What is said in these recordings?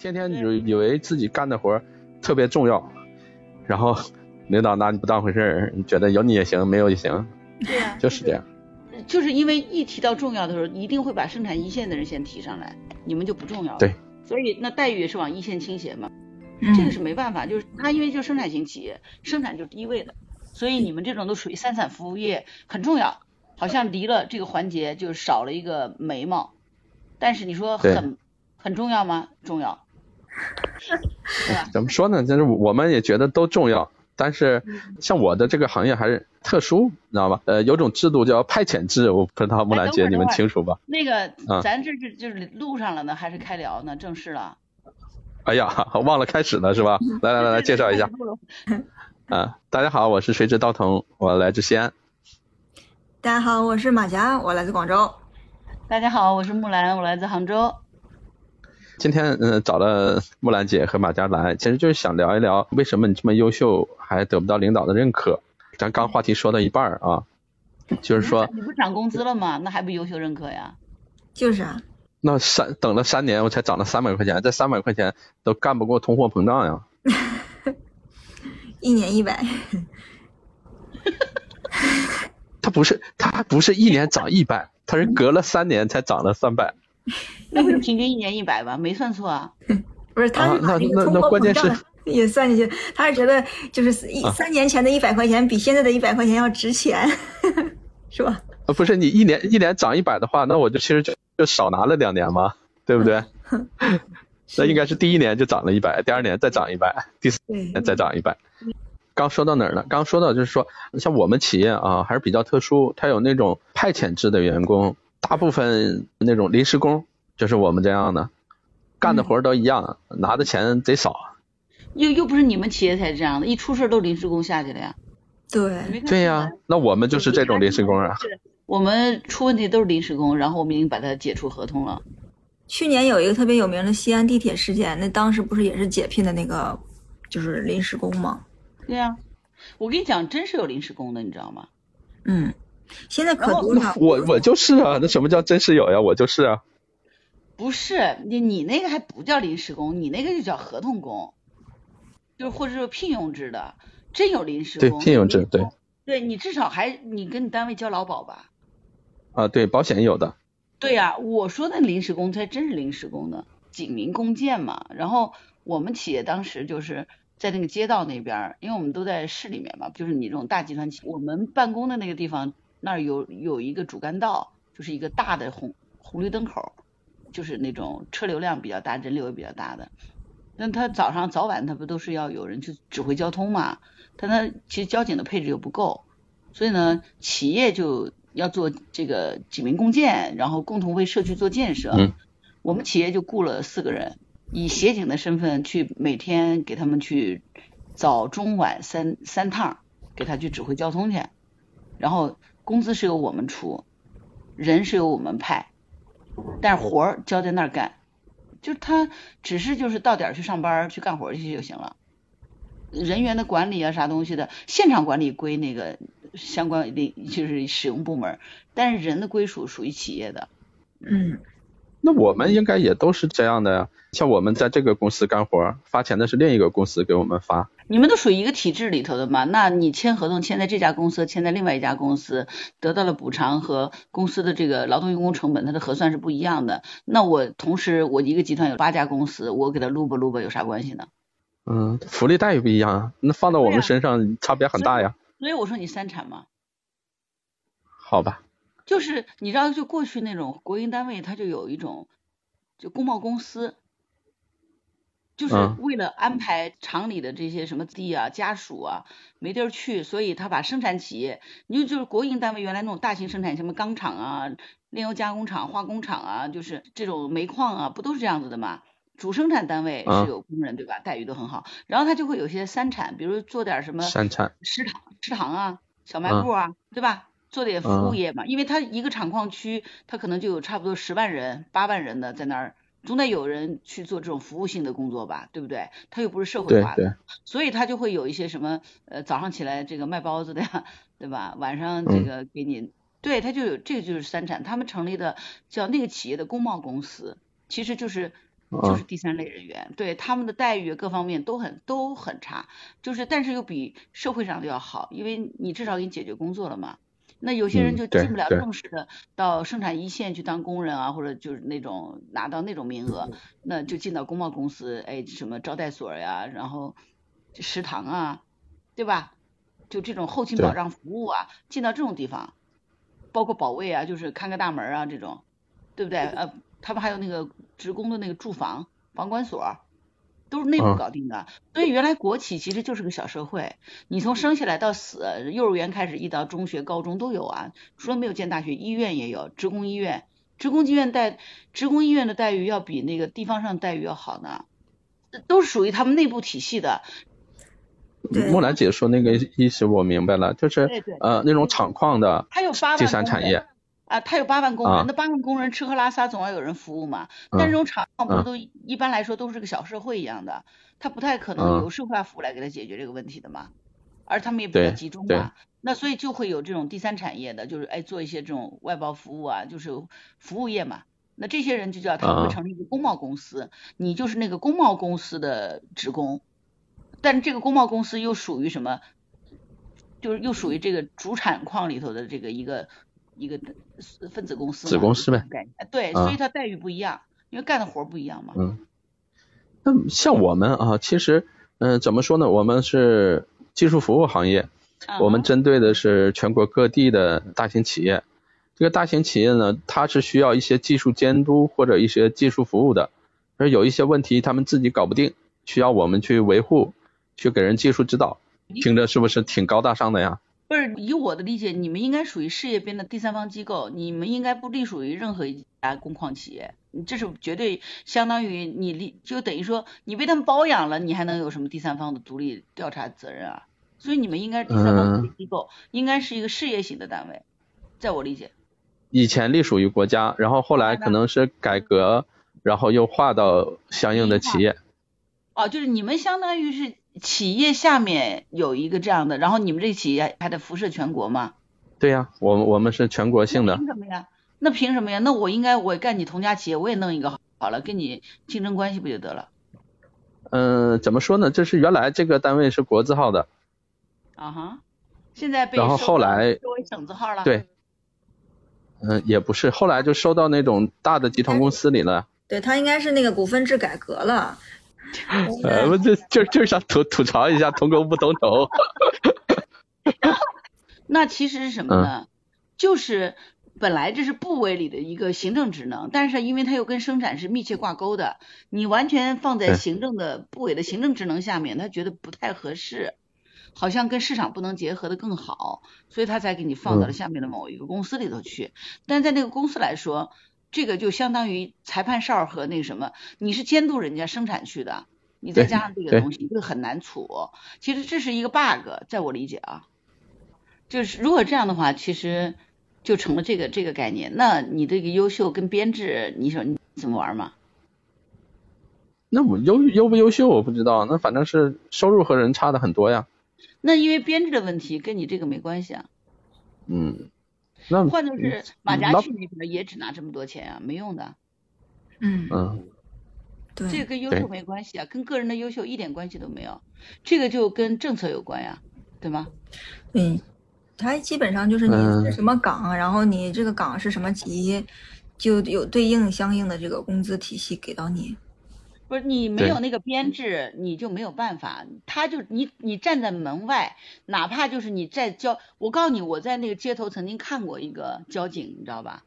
天天以以为自己干的活特别重要，然后领导拿你不当回事儿，觉得有你也行，没有也行。对呀，就是这样。就是因为一提到重要的时候，一定会把生产一线的人先提上来，你们就不重要了。对。所以那待遇也是往一线倾斜嘛，嗯这个是没办法，就是它因为就是生产型企业，生产就是第一位的，所以你们这种都属于三产服务业，很重要。好像离了这个环节就少了一个眉毛，但是你说很很重要吗？重要？怎么说呢？就是我们也觉得都重要，但是像我的这个行业还是特殊，你知道吧？呃，有种制度叫派遣制，我不知道木兰姐你们清楚吧？那个啊咱这是就是录上了呢，还是开聊呢？正式了。哎呀，忘了开始了是吧？来来来来，介绍一下。啊，大家好，我是谁知道腾，我来自西安。大家好，我是马甲，我来自广州。大家好，我是木兰，我来自杭州。今天嗯、呃找了木兰姐和马佳兰，其实就是想聊一聊为什么你这么优秀还得不到领导的认可。咱刚话题说到一半儿啊，就是说你不涨工资了吗？那还不优秀认可呀？就是啊，那三等了三年我才涨了三百块钱，这三百块钱都干不过通货膨胀呀。一年一百，他不是他不是一年涨一百，他是隔了三年才涨了三百。那不是平均一年一百吗？没算错啊。不是，他是把那那那关键货膨胀是 也算进去，他是觉得就是一啊三年前的一百块钱比现在的一百块钱要值钱，是吧？呃，不是你一年一年涨一百的话，那我就其实就就少拿了两年嘛，对不对？那应该是第一年就涨了一百，第二年再涨一百，第四年再涨一百。刚说到哪儿了？刚说到就是说，像我们企业啊，还是比较特殊，它有那种派遣制的员工，大部分那种临时工，就是我们这样的，干的活儿都一样，拿的钱贼少。又又不是你们企业才这样的，一出事都临时工下去了呀。对，对呀、那我们就是这种临时工啊。我们出问题都是临时工，然后我们已经把它解除合同了。去年有一个特别有名的西安地铁事件，那当时不是也是解聘的那个就是临时工吗？对呀、我跟你讲，真是有临时工的，你知道吗？嗯，现在可多了。我我就是啊，那什么叫真是有呀？我就是啊。不是你你那个还不叫临时工，你那个就叫合同工，就是或者说聘用制的，真有临时对工。聘用制对。对你至少还你跟你单位交劳保吧？啊，对，保险有的。对呀、我说的临时工才真是临时工呢，警民共建嘛。然后我们企业当时就是在那个街道那边，因为我们都在市里面嘛，就是你这种大集团企业，我们办公的那个地方那儿有有一个主干道，就是一个大的红红绿灯口，就是那种车流量比较大、人流也比较大的。那他早上早晚他不都是要有人去指挥交通嘛？但他其实交警的配置又不够，所以呢，企业就要做这个警民共建，然后共同为社区做建设。嗯我们企业就雇了四个人，以协警的身份去每天给他们去早中晚三三趟，给他去指挥交通去，然后工资是由我们出，人是由我们派，但是活儿交在那儿干，就他只是就是到点儿去上班去干活去就行了。人员的管理啊，啥东西的，现场管理归那个相关的就是使用部门，但是人的归属属于企业的。嗯，那我们应该也都是这样的呀。像我们在这个公司干活，发钱的是另一个公司给我们发。你们都属于一个体制里头的嘛？那你签合同签在这家公司，签在另外一家公司，得到了补偿和公司的这个劳动用工成本，它的核算是不一样的。那我同时我一个集团有八家公司，我给他撸吧撸吧有啥关系呢？嗯，福利待遇不一样啊，那放到我们身上差别很大呀。所以我说你三产嘛，好吧，就是你知道，就过去那种国营单位，它就有一种就工贸公司，就是嗯为了安排厂里的这些什么地啊、家属啊没地儿去，所以他把生产企业，你就就是国营单位原来那种大型生产，什么钢厂啊、炼油加工厂、化工厂啊，就是这种煤矿啊，不都是这样子的吗？主生产单位嗯是有工人对吧？待遇都很好，然后他就会有些三产，比如做点什么三产。食堂、食堂啊、小卖嗯部啊，对吧？做点服务嗯业嘛，因为它一个厂矿区，它可能就有差不多十万人、八万人的在那儿，总得有人去做这种服务性的工作吧，对不对？它又不是社会化的，所以它就会有一些什么呃，早上起来这个卖包子的呀，对吧？晚上这嗯个给你，对，它就有这个就是三产，他们成立的叫那个企业的工贸公司，其实就是就是第三类人员，对他们的待遇各方面都很都很差，就是但是又比社会上的要好，因为你至少给你解决工作了嘛。那有些人就进不了正式的到生产一线去当工人啊，或者就是那种拿到那种名额，那就进到工贸公司，哎，什么招待所呀，然后食堂啊，对吧？就这种后勤保障服务啊，进到这种地方，包括保卫啊，就是看个大门啊这种，对不对？呃，他们还有那个职工的那个住房房管所。都是内部搞定的，所以原来国企其实就是个小社会。你从生下来到死，幼儿园开始一到中学、高中都有啊，除了没有建大学，医院也有，职工医院，职工医院待，职工医院的待遇要比那个地方上待遇要好呢，都是属于他们内部体系的。木兰姐说那个意思我明白了，就是呃那种厂矿的第三产业。啊，他有八万工人，那八万工人吃喝拉撒总要有人服务嘛。但这种厂不都一般来说都是个小社会一样的，他不太可能有社会化服务来给他解决这个问题的嘛。而他们也比较集中嘛，那所以就会有这种第三产业的，就是哎做一些这种外包服务啊，就是服务业嘛。那这些人就叫他会成立一个工贸公司，你就是那个工贸公司的职工，但这个工贸公司又属于什么？就是又属于这个主产矿里头的这个一个。一个分子公司，子公司呗，对，所以它待遇不一样，因为干的活不一样嘛。嗯，那像我们啊，其实，嗯，怎么说呢？我们是技术服务行业，我们针对的是全国各地的大型企业。这个大型企业呢，它是需要一些技术监督或者一些技术服务的，而有一些问题他们自己搞不定，需要我们去维护，去给人技术指导。听着是不是挺高大上的呀？不是以我的理解，你们应该属于事业编的第三方机构，你们应该不隶属于任何一家工矿企业，这是绝对相当于你立就等于说你被他们包养了，你还能有什么第三方的独立调查责任啊？所以你们应该第三方独立机构，应该是一个事业型的单位，在我理解。以前隶属于国家，然后后来可能是改革，然后又划到相应的企业。哦，就是你们相当于是。企业下面有一个这样的，然后你们这企业还得辐射全国吗？对呀，我们我们是全国性的。凭什么呀？那凭什么呀？那我应该我干你同家企业，我也弄一个好了，跟你竞争关系不就得了？嗯，怎么说呢？这是原来这个单位是国字号的。啊哈，现在被然后后来作为省字号了。对，嗯，也不是，后来就收到那种大的集团公司里了。对他应该是那个股份制改革了。呃，我就就就想吐吐槽一下，同工不同酬。那其实是什么呢？就是本来这是部委里的一个行政职能，但是因为它又跟生产是密切挂钩的，你完全放在行政的部委的行政职能下面，他觉得不太合适，好像跟市场不能结合的更好，所以他才给你放到了下面的某一个公司里头去。但在那个公司来说。这个就相当于裁判哨和那什么，你是监督人家生产去的，你再加上这个东西，就很难处。其实这是一个 bug，在我理解啊，就是如果这样的话，其实就成了这个这个概念。那你这个优秀跟编制，你说你怎么玩嘛？那我优优不优秀我不知道，那反正是收入和人差的很多呀。那因为编制的问题跟你这个没关系啊。嗯。换作是马家去那边也只拿这么多钱啊，没用的。嗯嗯，对，这个跟优秀没关系啊，跟个人的优秀一点关系都没有，这个就跟政策有关呀，对吗？嗯，它基本上就是你是什么岗，然后你这个岗是什么级，就有对应相应的这个工资体系给到你。不是你没有那个编制，你就没有办法。他就你你站在门外，哪怕就是你在交，我告诉你，我在那个街头曾经看过一个交警，你知道吧？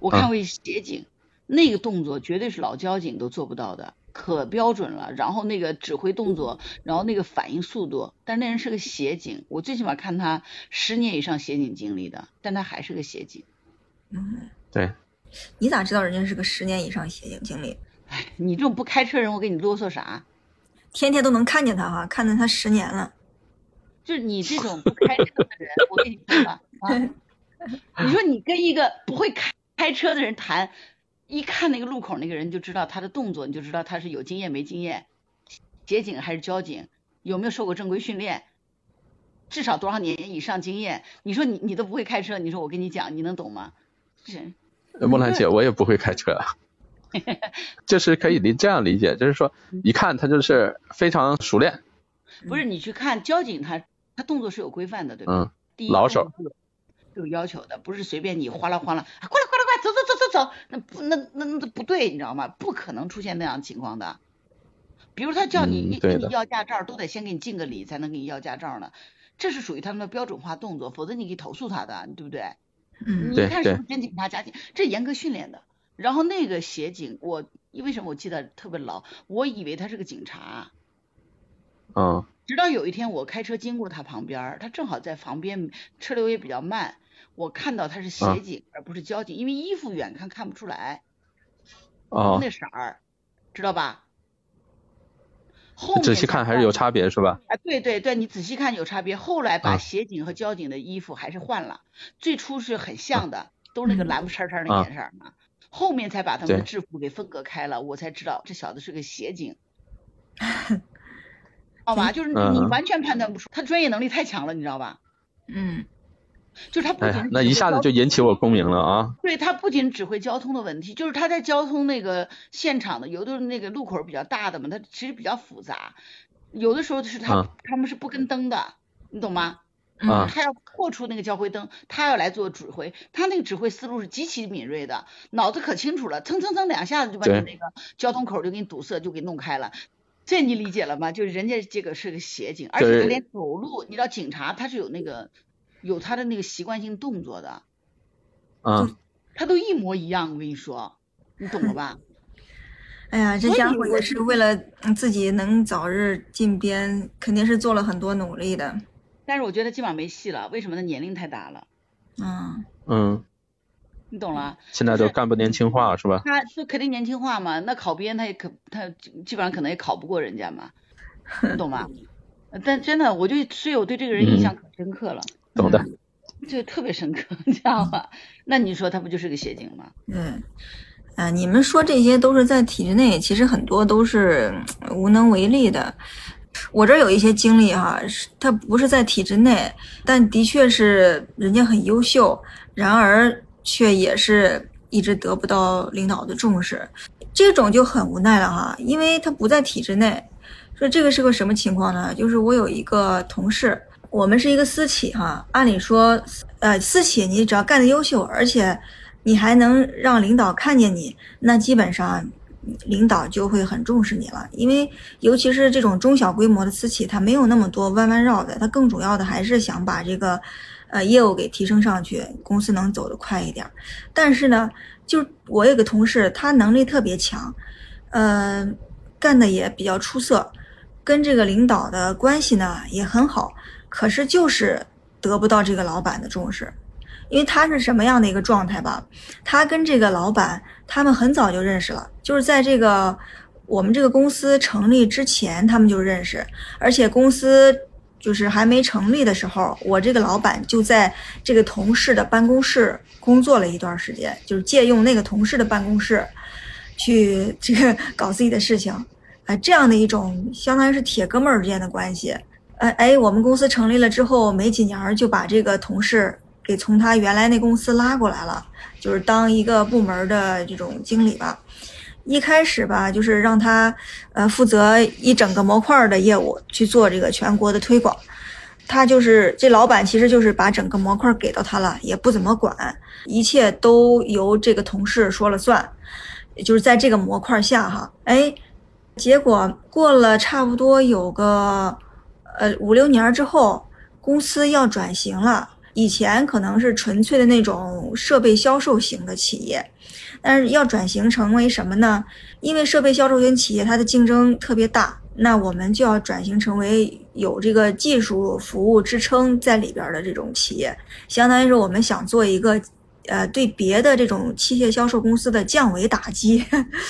我看过一协警，那个动作绝对是老交警都做不到的，可标准了。然后那个指挥动作，然后那个反应速度，但是那人是个协警，我最起码看他十年以上协警经历的，但他还是个协警。嗯，对。你咋知道人家是个十年以上协警经历？你这种不开车人，我给你啰嗦啥？天天都能看见他哈，看见他十年了。就是你这种不开车的人，我跟你说吧，啊，你说你跟一个不会开开车的人谈，一看那个路口那个人就知道他的动作，你就知道他是有经验没经验，协警还是交警，有没有受过正规训练，至少多少年以上经验。你说你你都不会开车，你说我跟你讲，你能懂吗？是。莫兰姐，我也不会开车。就是可以理这样理解，就是说一看他就是非常熟练，不是你去看交警他他动作是有规范的，对吧？嗯，第一老手是有要求的，不是随便你哗啦哗啦，啊过来过来过来，走走走走走，那不那那那不对，你知道吗？不可能出现那样情况的。比如他叫你你跟你要驾照，都得先给你敬个礼才能给你要驾照呢，这是属于他们的标准化动作，否则你可以投诉他的，对不对？嗯对对你看是不是真警察假警？这严格训练的。然后那个协警，我为什么我记得特别牢？我以为他是个警察，嗯直到有一天我开车经过他旁边，他正好在旁边，车流也比较慢，我看到他是协啊警、而不是交警，因为衣服远看看不出来，哦，那色儿，知道吧？后面仔细看还是有差别是吧？啊，对对对，你仔细看有差别。后来把啊协警和交警的衣服还是换了，最初是很像的，都是那个嗯蓝不哧哧的啊颜色儿嘛，后面才把他们的制服给分隔开了，我才知道这小子是个协警。好吧，就是你你嗯完全判断不出，他专业能力太强了，你知道吧？嗯就是他不仅，哎那一下子就引起我共鸣了啊！对他不仅指挥交通的问题，就是他在交通那个现场的，有的那个路口比较大的嘛，他其实比较复杂，有的时候是他、嗯他们是不跟灯的，你懂吗？啊他要破除那个交汇灯，他要来做指挥，他那个指挥思路是极其敏锐的，脑子可清楚了，蹭蹭蹭两下子就把你那个交通口就给你堵塞，就给弄开了。这你理解了吗？就是人家这个是个协警，而且他连走路，你知道警察他是有那个有他的那个习惯性动作的，嗯，他都一模一样，我跟你说，你懂了吧？哎呀，这家伙也是为了嗯自己能早日进编，肯定是做了很多努力的。但是我觉得基本上没戏了，为什么呢？年龄太大了，嗯嗯，你懂了？现在都干部年轻化是吧？他就肯定年轻化嘛，那考编他也可他基本上可能也考不过人家嘛，你懂吗？但真的，我就所以我对这个人印象可深刻了，懂的，就特别深刻，你知道吗？那你说他不就是个协警吗？嗯，啊，你们说这些都是在体制内，其实很多都是嗯无能为力的。我这有一些经历哈，是他不是在体制内，但的确是人家很优秀，然而却也是一直得不到领导的重视，这种就很无奈了哈，因为他不在体制内。说这个是个什么情况呢？就是我有一个同事，我们是一个私企哈，按理说，呃，私企你只要干得优秀，而且你还能让领导看见你，那基本上领导就会很重视你了。因为尤其是这种中小规模的私企，它没有那么多弯弯绕的，它更主要的还是想把这个呃业务给提升上去，公司能走得快一点。但是呢，就我有个同事，他能力特别强，呃，干的也比较出色，跟这个领导的关系呢也很好，可是就是得不到这个老板的重视。因为他是什么样的一个状态吧？他跟这个老板他们很早就认识了，就是在这个我们这个公司成立之前他们就认识，而且公司就是还没成立的时候，我这个老板就在这个同事的办公室工作了一段时间，就是借用那个同事的办公室去这个 搞自己的事情，啊、这样的一种相当于是铁哥们儿之间的关系。呃，哎，我们公司成立了之后，没几年就把这个同事给从他原来那公司拉过来了，就是当一个部门的这种经理吧。一开始吧，就是让他呃负责一整个模块的业务去做这个全国的推广。他就是这老板，其实就是把整个模块给到他了，也不怎么管，一切都由这个同事说了算。就是在这个模块下哈，哎，结果过了差不多有个呃五六年之后，公司要转型了。以前可能是纯粹的那种设备销售型的企业，但是要转型成为什么呢？因为设备销售型企业它的竞争特别大，那我们就要转型成为有这个技术服务支撑在里边的这种企业，相当于是我们想做一个。呃，对别的这种器械销售公司的降维打击，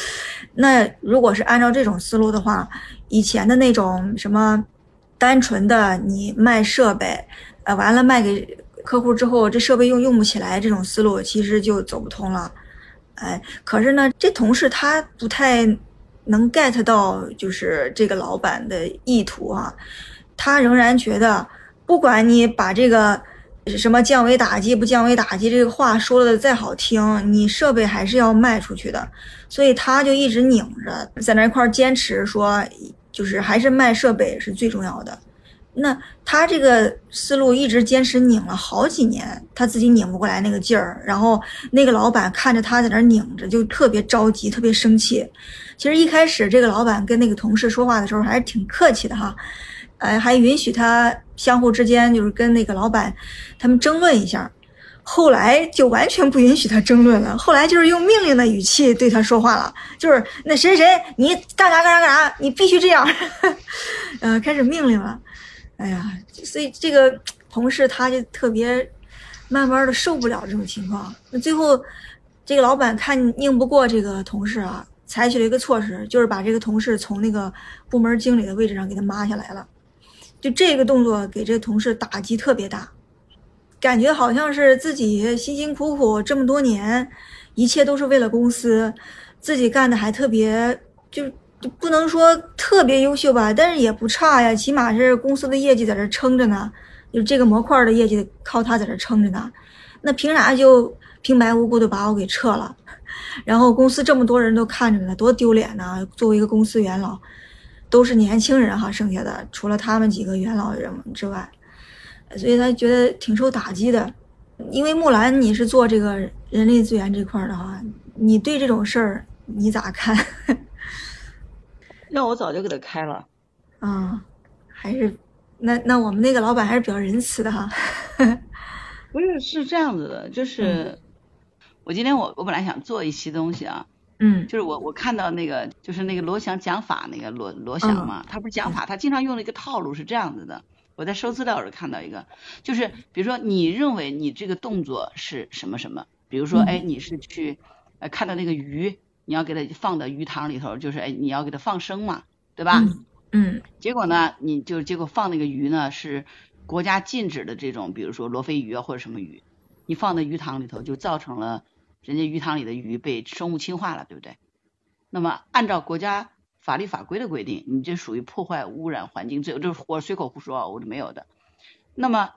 那如果是按照这种思路的话，以前的那种什么单纯的你卖设备，呃，完了卖给客户之后，这设备用用不起来，这种思路其实就走不通了。哎，可是呢，这同事他不太能 get 到就是这个老板的意图啊，他仍然觉得，不管你把这个什么降维打击不降维打击这个话说的再好听，你设备还是要卖出去的，所以他就一直拧着在那块坚持说，就是还是卖设备是最重要的。那他这个思路一直坚持拧了好几年，他自己拧不过来那个劲儿，然后那个老板看着他在那拧着，就特别着急，特别生气。其实一开始这个老板跟那个同事说话的时候还是挺客气的哈，哎，还允许他相互之间就是跟那个老板他们争论一下。后来就完全不允许他争论了，后来就是用命令的语气对他说话了，就是那谁谁你干啥干啥干啥，你必须这样，呃，开始命令了。哎呀，所以这个同事他就特别慢慢的受不了这种情况。那最后，这个老板看拧不过这个同事啊，采取了一个措施，就是把这个同事从那个部门经理的位置上给他抹下来了。就这个动作给这个同事打击特别大，感觉好像是自己辛辛苦苦这么多年，一切都是为了公司，自己干的还特别就。就不能说特别优秀吧，但是也不差呀，起码是公司的业绩在这撑着呢，就这个模块的业绩靠他在这撑着呢，那凭啥就平白无故的把我给撤了？然后公司这么多人都看着呢，多丢脸呢！作为一个公司元老，都是年轻人哈，剩下的除了他们几个元老人之外，所以他觉得挺受打击的。因为木兰你是做这个人力资源这块的哈，你对这种事儿你咋看？那我早就给他开了，啊，还是那那我们那个老板还是比较仁慈的哈。不是是这样子的，就是我今天我我本来想做一期东西啊，嗯，就是我我看到那个就是那个罗翔讲法那个罗罗翔嘛，他不是讲法，他经常用的一个套路是这样子的。我在收资料时看到一个，就是比如说你认为你这个动作是什么什么，比如说哎你是去呃看到那个鱼。你要给它放到鱼塘里头，就是哎，你要给它放生嘛，对吧？嗯。结果呢，你就结果放那个鱼呢是国家禁止的这种，比如说罗非鱼啊或者什么鱼，你放在鱼塘里头就造成了人家鱼塘里的鱼被生物侵化了，对不对？那么按照国家法律法规的规定，你这属于破坏污染环境罪，这我随口胡说啊，我是没有的。那么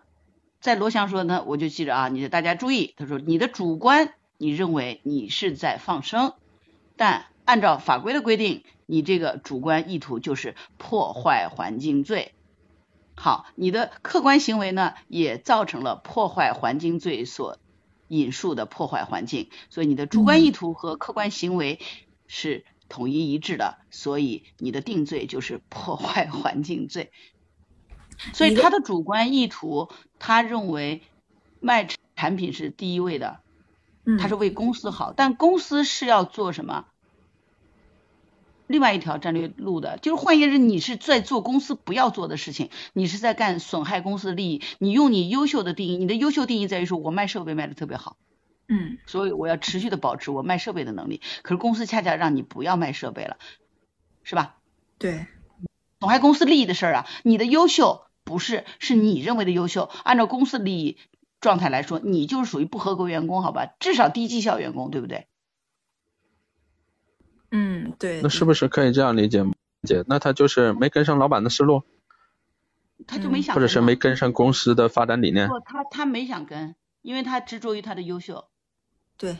在罗翔说呢，我就记着啊，你大家注意，他说你的主观你认为你是在放生。但按照法规的规定，你这个主观意图就是破坏环境罪。好，你的客观行为呢，也造成了破坏环境罪所引述的破坏环境，所以你的主观意图和客观行为是统一一致的，所以你的定罪就是破坏环境罪。所以他的主观意图，他认为卖产品是第一位的。他是为公司好，但公司是要做什么？另外一条战略路的，就是换言之，你是在做公司不要做的事情，你是在干损害公司的利益。你用你优秀的定义，你的优秀定义在于说我卖设备卖的特别好，嗯，所以我要持续的保持我卖设备的能力。可是公司恰恰让你不要卖设备了，是吧？对，损害公司利益的事儿啊，你的优秀不是是你认为的优秀，按照公司利益。状态来说，你就是属于不合格员工，好吧？至少低绩效员工，对不对？嗯，对。那是不是可以这样理解？姐，那他就是没跟上老板的思路，他就没想，或者是没跟上公司的发展理念。不，他他没想跟，因为他执着于他的优秀。对。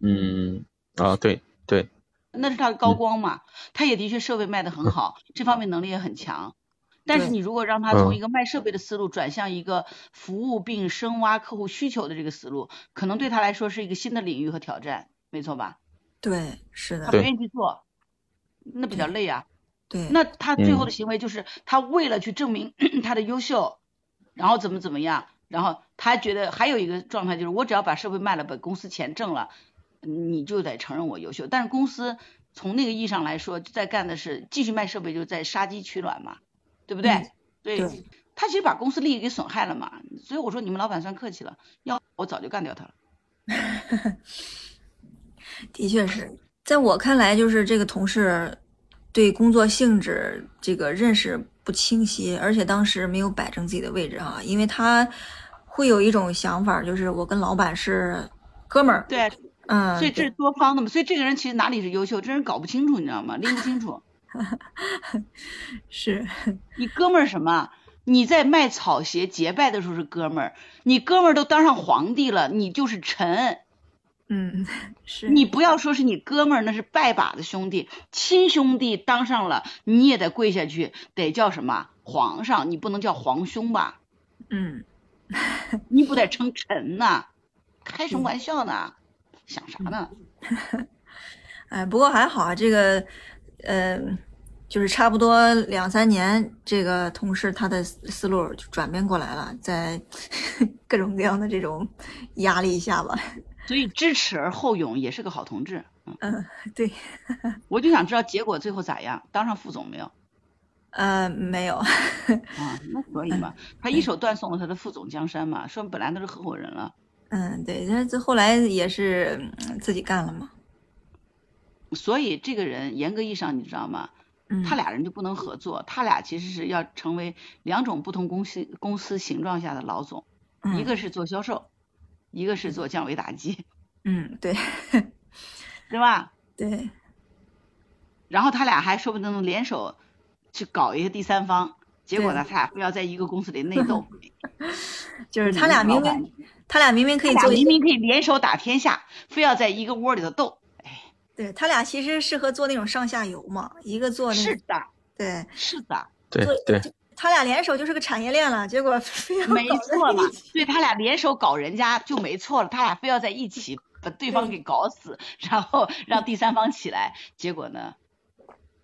嗯啊，对对。那是他的高光嘛？他也的确设备卖的很好，这方面能力也很强。但是你如果让他从一个卖设备的思路转向一个服务并深挖客户需求的这个思路，可能对他来说是一个新的领域和挑战，没错吧？对，是的。他不愿意去做，那比较累啊。对。那他最后的行为就是他为了去证明 他的优秀，然后怎么怎么样，然后他觉得还有一个状态就是我只要把设备卖了，把公司钱挣了，你就得承认我优秀。但是公司从那个意义上来说，在干的是继续卖设备，就是在杀鸡取卵嘛。对不对？对，他其实把公司利益给损害了嘛，所以我说你们老板算客气了，要我早就干掉他了。的确是在我看来，就是这个同事对工作性质这个认识不清晰，而且当时没有摆正自己的位置啊，因为他会有一种想法，就是我跟老板是哥们儿。对，嗯，所以这是多方的嘛，所以这个人其实哪里是优秀，这人搞不清楚，你知道吗？拎不清楚。是你哥们儿什么？你在卖草鞋结拜的时候是哥们儿，你哥们儿都当上皇帝了，你就是臣。嗯，是你不要说是你哥们儿，那是拜把子兄弟，亲兄弟当上了，你也得跪下去，得叫什么皇上，你不能叫皇兄吧？嗯，你不得称臣呐？开什么玩笑呢？想啥呢？哎，不过还好啊，这个，呃，就是差不多两三年，这个同事他的思路就转变过来了，在 各种各样的这种压力下吧。所以知耻而后勇也是个好同志。嗯，对。我就想知道结果最后咋样，当上副总没有？呃，没有。啊，那可以嘛，他一手断送了他的副总江山嘛，说本来都是合伙人了。嗯，对，那这后来也是自己干了嘛。所以这个人严格意义上，你知道吗？嗯，他俩人就不能合作，他俩其实是要成为两种不同公司公司形状下的老总，一个是做销售，一个是做降维打击。嗯，对，对吧？对。然后他俩还说不定能联手去搞一个第三方，结果呢，他俩非要在一个公司里内斗。就是他俩明明，他俩明明可以做，明明可以联手打天下，非要在一个窝里头斗。对他俩其实适合做那种上下游嘛，一个做那是的，对，是的，对对，他俩联手就是个产业链了，结果没错嘛，对他俩联手搞人家就没错了，他俩非要在一起把对方给搞死，然后让第三方起来，结果呢，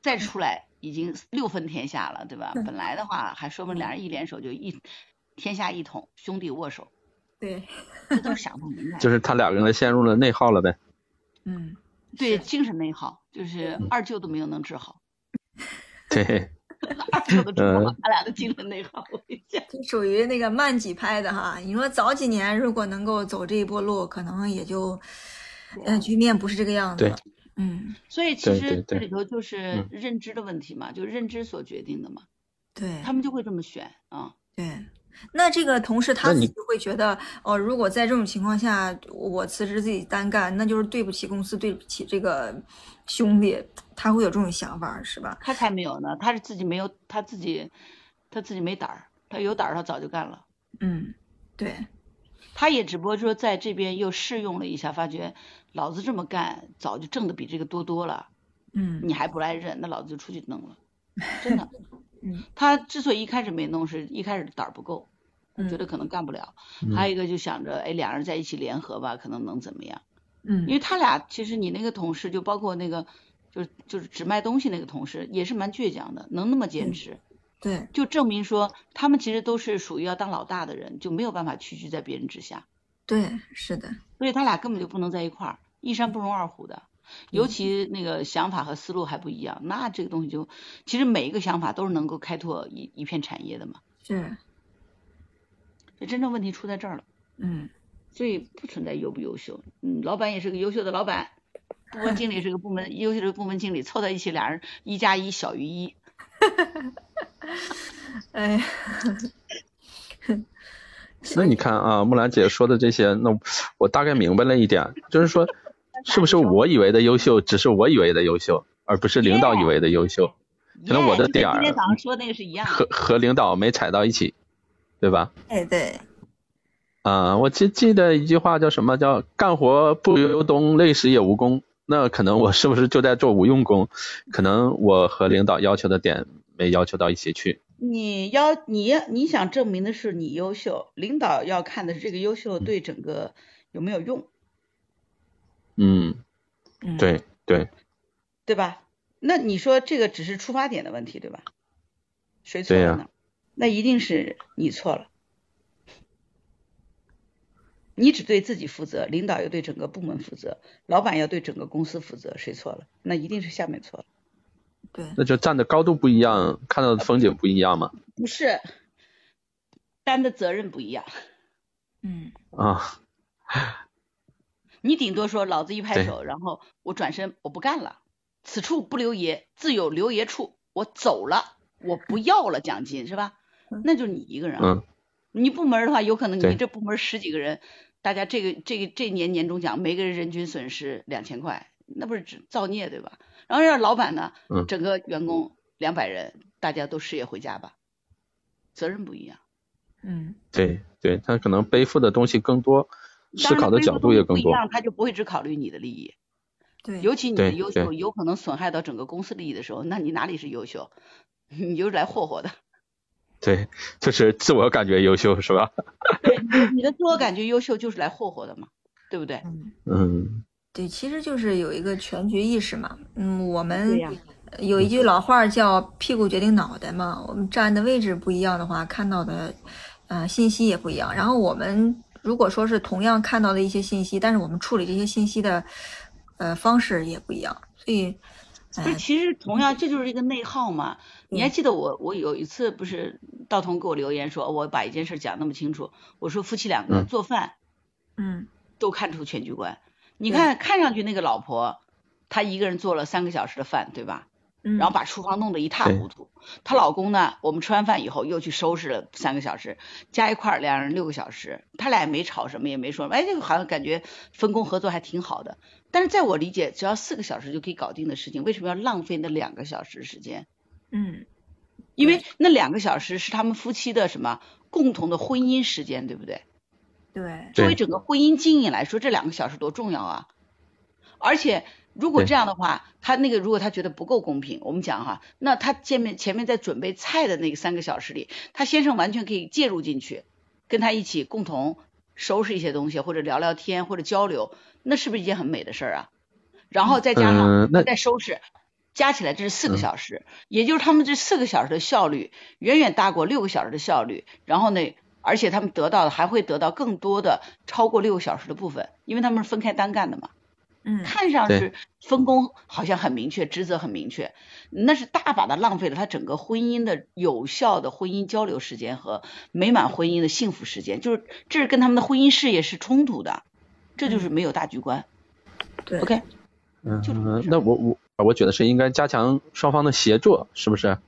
再出来已经六分天下了，对吧？本来的话还说不定两人一联手就一天下一统，兄弟握手，对，这都想不明白，就是他两个人陷入了内耗了呗，嗯。对精神内耗，就是二舅都没有能治好。对，二舅都治不好，他俩的精神内耗。就属于那个慢几拍的哈。你说早几年如果能够走这一波路，可能也就，呃，局面不是这个样子。嗯。所以其实这里头就是认知的问题嘛，就认知所决定的嘛。对。他们就会这么选啊。对。那这个同事他自己会觉得，哦，如果在这种情况下我辞职自己单干，那就是对不起公司，对不起这个兄弟，他会有这种想法是吧？他才没有呢，他是自己没有，他自己他自己没胆儿，他有胆儿他早就干了。嗯，对，他也只不过说在这边又试用了一下，发觉老子这么干早就挣的比这个多多了。嗯，你还不来认，那老子就出去弄了，真的。他之所以一开始没弄，是一开始胆儿不够，觉得可能干不了。还有一个就想着，哎，两人在一起联合吧，可能能怎么样？嗯，因为他俩其实你那个同事，就包括那个，就是就是只卖东西那个同事，也是蛮倔强的，能那么坚持。对，就证明说他们其实都是属于要当老大的人，就没有办法屈居在别人之下。对，是的。所以他俩根本就不能在一块儿，一山不容二虎的。尤其那个想法和思路还不一样，那这个东西就其实每一个想法都是能够开拓一一片产业的嘛。是，这真正问题出在这儿了。嗯，所以不存在优不优秀。嗯，老板也是个优秀的老板，部门经理是个部门优秀的部门经理，凑在一起俩人一加一小于一。哎，那你看啊，木兰姐说的这些，那我大概明白了一点，就是说。是不是我以为的优秀，只是我以为的优秀，而不是领导以为的优秀？可能我的点儿，今天早上说那个是一样，和和领导没踩到一起，对吧？哎，对。啊，我记记得一句话叫什么？叫干活不由东，累死也无功。那可能我是不是就在做无用功？可能我和领导要求的点没要求到一起去。你要你你想证明的是你优秀，领导要看的是这个优秀对整个有没有用。嗯，对对，对吧？那你说这个只是出发点的问题，对吧？谁错了呢？那一定是你错了。你只对自己负责，领导要对整个部门负责，老板要对整个公司负责，谁错了？那一定是下面错了。对，那就站的高度不一样，看到的风景不一样嘛？不是，担的责任不一样。嗯。啊。你顶多说老子一拍手，然后我转身我不干了，此处不留爷，自有留爷处，我走了，我不要了奖金是吧？那就你一个人啊。你部门的话，有可能你这部门十几个人，大家这个这个这年年终奖，每个人人均损失两千块，那不是造孽对吧？然后让老板呢，整个员工两百人，大家都失业回家吧。责任不一样。嗯，对对，他可能背负的东西更多，思考的角度也更多。不一样，他就不会只考虑你的利益。对，尤其你的优秀有可能损害到整个公司利益的时候，那你哪里是优秀？你就是来霍霍的。对，就是自我感觉优秀是吧？对，你你的自我感觉优秀就是来霍霍的嘛，对不对？嗯，嗯对，其实就是有一个全局意识嘛。嗯，我们有一句老话叫“屁股决定脑袋”嘛。我们站的位置不一样的话，看到的呃信息也不一样。然后我们如果说是同样看到的一些信息，但是我们处理这些信息的呃方式也不一样，所以不是，哎，其实同样这就是一个内耗嘛。你还记得我我有一次不是道童给我留言说，我把一件事讲那么清楚，我说夫妻两个嗯做饭嗯都看出全局观。你看看上去那个老婆，她一个人做了三个小时的饭，对吧？嗯，然后把厨房弄得一塌糊涂。她老公呢，我们吃完饭以后又去收拾了三个小时，加一块儿两人六个小时。他俩也没吵什么，也没说什么，哎，这个好像感觉分工合作还挺好的。但是在我理解，只要四个小时就可以搞定的事情，为什么要浪费那两个小时时间？嗯因为那两个小时是他们夫妻的什么共同的婚姻时间，对不对？对，作为整个婚姻经营来说，这两个小时多重要啊！而且如果这样的话，他那个如果他觉得不够公平，我们讲哈，那他见面前面在准备菜的那个三个小时里，他先生完全可以介入进去，跟他一起共同收拾一些东西，或者聊聊天，或者交流，那是不是一件很美的事儿啊？然后再加上再收拾，加起来这是四个嗯小时，也就是他们这四个小时的效率远远大过六个小时的效率。然后呢，而且他们得到的还会得到更多的超过六个小时的部分，因为他们是分开单干的嘛。嗯。看上去分工好像很明确，职责很明确，那是大把的浪费了他整个婚姻的有效的婚姻交流时间和美满婚姻的幸福时间，就是这是跟他们的婚姻事业是冲突的，这就是没有大局观。对。OK，嗯就这么那我我我觉得是应该加强双方的协作，是不是？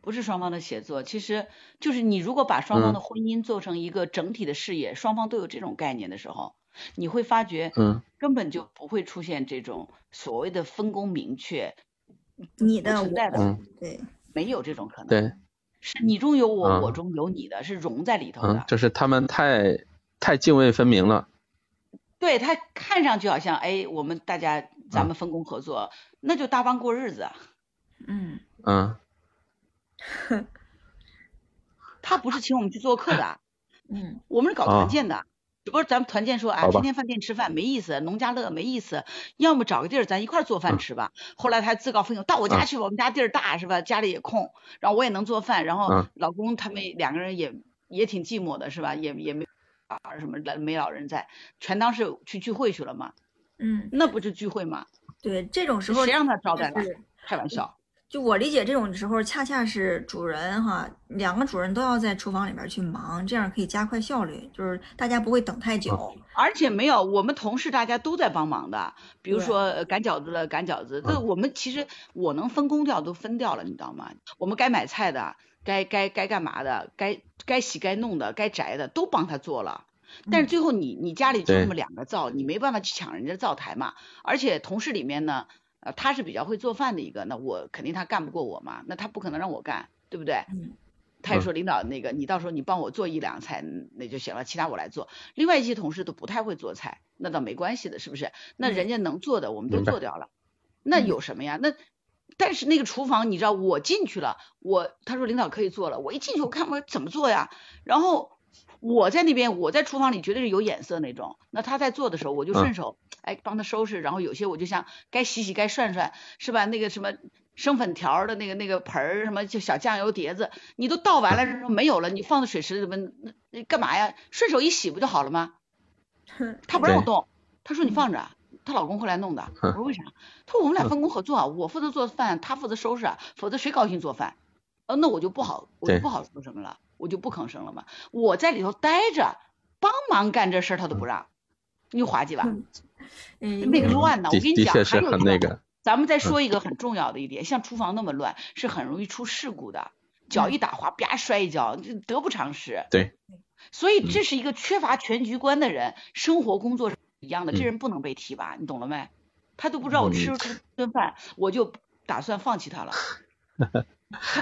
不是双方的协作，其实就是你如果把双方的嗯。婚姻做成一个整体的事业，双方都有这种概念的时候，你会发觉嗯根本就不会出现这种所谓的分工明确，你的我存在的，嗯，对，没有这种可能。对，是你中有我，嗯我中有你的，是融在里头的。，嗯就是他们太太泾渭分明了。对他看上去好像哎，我们大家咱嗯们分工合作，那就搭帮过日子啊。嗯嗯 他不是请我们去做客的，嗯我们是搞团建的。只不是咱们团建说，哎，好吧天天饭店吃饭没意思，农家乐没意思，要么找个地儿咱一块儿做饭嗯吃吧。后来他自告奋勇到我家嗯去吧，我们家地儿大是吧？家里也空，然后我也能做饭，然后嗯老公他们两个人也也挺寂寞的是吧？也也没啊什么没老人在，全当是去聚会去了嘛。嗯，那不就聚会吗？对，这种时候谁让他招待了？开玩笑。就我理解，这种时候恰恰是主人哈，两个主人都要在厨房里边去忙，这样可以加快效率，就是大家不会等太久。而且没有，我们同事大家都在帮忙的，比如说呃赶饺子了，擀饺子，这嗯我们其实我能分工掉都分掉了，你知道吗？我们该买菜的，该该该干嘛的，该该洗该弄的，该摘的都帮他做了。但是最后你你家里就对那么两个灶，你没办法去抢人家灶台嘛。而且同事里面呢，呃，他是比较会做饭的一个，那我肯定他干不过我嘛，那他不可能让我干，对不对？嗯他也说领导那个你到时候你帮我做一两菜嗯那就行了，其他我来做。另外一些同事都不太会做菜，那倒没关系的，是不是？那嗯人家能做的我们都做掉了，那嗯有什么呀？那但是那个厨房你知道我进去了，我他说领导可以做了，我一进去我看我怎么做呀，然后。我在那边，我在厨房里绝对是有眼色那种。那他在做的时候，我就顺手、哎帮他收拾，然后有些我就像该洗洗该涮涮，是吧？那个什么生粉条的那个那个盆儿，什么就小酱油碟子，你都倒完了，之后没有了，你放在水池里边，那那干嘛呀？顺手一洗不就好了吗？他不让我动，他说你放着。她老公后来弄的，我说为啥？他说我们俩分工合作啊，我负责做饭，他负责收拾啊，否则谁高兴做饭？呃，那我就不好，我就不好说什么了，我就不吭声了嘛。我在里头待着，帮忙干这事儿他都不让，你滑稽吧？嗯，那个乱呢，我跟你讲，还有那个。咱们再说一个很重要的一点，像厨房那么乱，是很容易出事故的，脚一打滑，啪摔一跤，这得不偿失。对，所以这是一个缺乏全局观的人，生活工作是一样的，这嗯人不能被提拔，你懂了没？他都不知道我吃嗯这顿饭，我就打算放弃他了。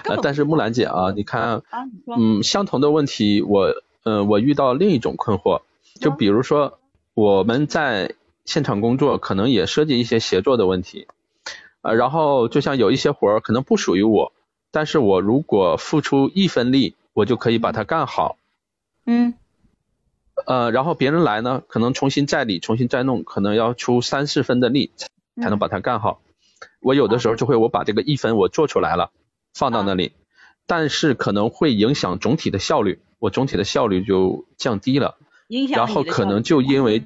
呃，但是木兰姐啊，你看，啊，你，嗯，相同的问题，我，呃，我遇到另一种困惑，就比如说我们在现场工作，可能也涉及一些协作的问题，呃，然后就像有一些活儿可能不属于我，但是我如果付出一分力，我就可以把它干好，嗯。呃，然后别人来呢，可能重新再理，重新再弄，可能要出三四分的力才才能把它干好。我有的时候就会我把这个一分我做出来了，放到那里，但是可能会影响总体的效率，我总体的效率就降低了。影响然后可能就因为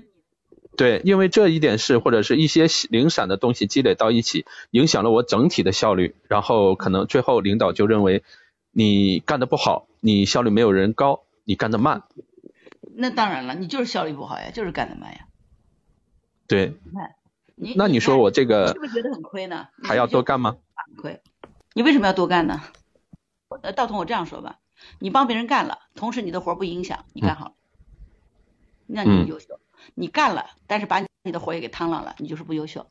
对，因为这一点是或者是一些零散的东西积累到一起，影响了我整体的效率，然后可能最后领导就认为你干得不好，你效率没有人高，你干得慢，那当然了，你就是效率不好呀，就是干得慢呀。对，你那你说我这个是不是觉得很亏呢？还要多干吗？很亏。你为什么要多干呢？呃，道童，我这样说吧，你帮别人干了，同时你的活不影响，你干好了，那你嗯优秀。你干了，但是把你的活也给趟浪了，你就是不优秀。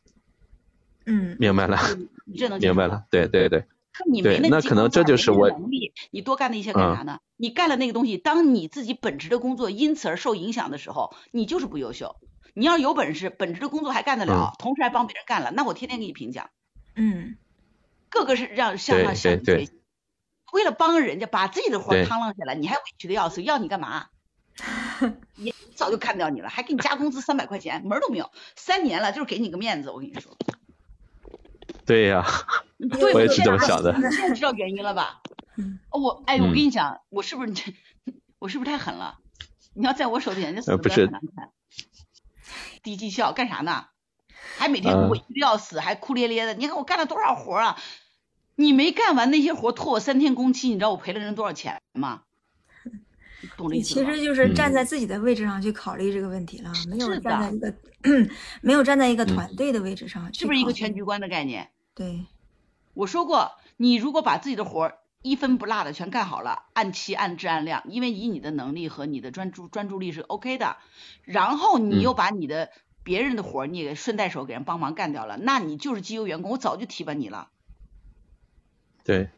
嗯明白了，你这能明白了，对对对，说你没那对那可能这就是我能力，你多干那些干嗯啥呢？你干了那个东西，当你自己本职的工作因此而受影响的时候，你就是不优秀。你要有本事，本职的工作还干得了，同时还帮别人干了，那我天天给你评奖，嗯个个是让向对上向对对学习。为了帮人家把自己的活趟浪下来，你还委屈的要死，要你干嘛？也早就看掉你了，还给你加工资三百块钱，门儿都没有。三年了，就是给你个面子，我跟你说。对呀、对，我也是这么想的你现在知道原因了吧？我哎，我嗯跟你讲，我是不是你 我是不是太狠了？你要在我手底下，那死的呃不是很难看。低绩效干啥呢？还每天嗯委屈的要死，还哭咧咧的。你看我干了多少活啊？你没干完那些活，拖我三天工期，你知道我赔了人多少钱吗？你懂这你意思吗？其实就是站嗯在自己的位置上去考虑这个问题了，没有站在一个 没有站在一个嗯团队的位置上去是不是一个全局观的概念？对，我说过，你如果把自己的活儿一分不落的全干好了，按期、按质、按量，因为以你的能力和你的专注专注力是 OK 的，然后你嗯又把你的别人的活儿你也顺带手给人帮忙干掉了，那你就是绩优员工，我早就提拔你了，对，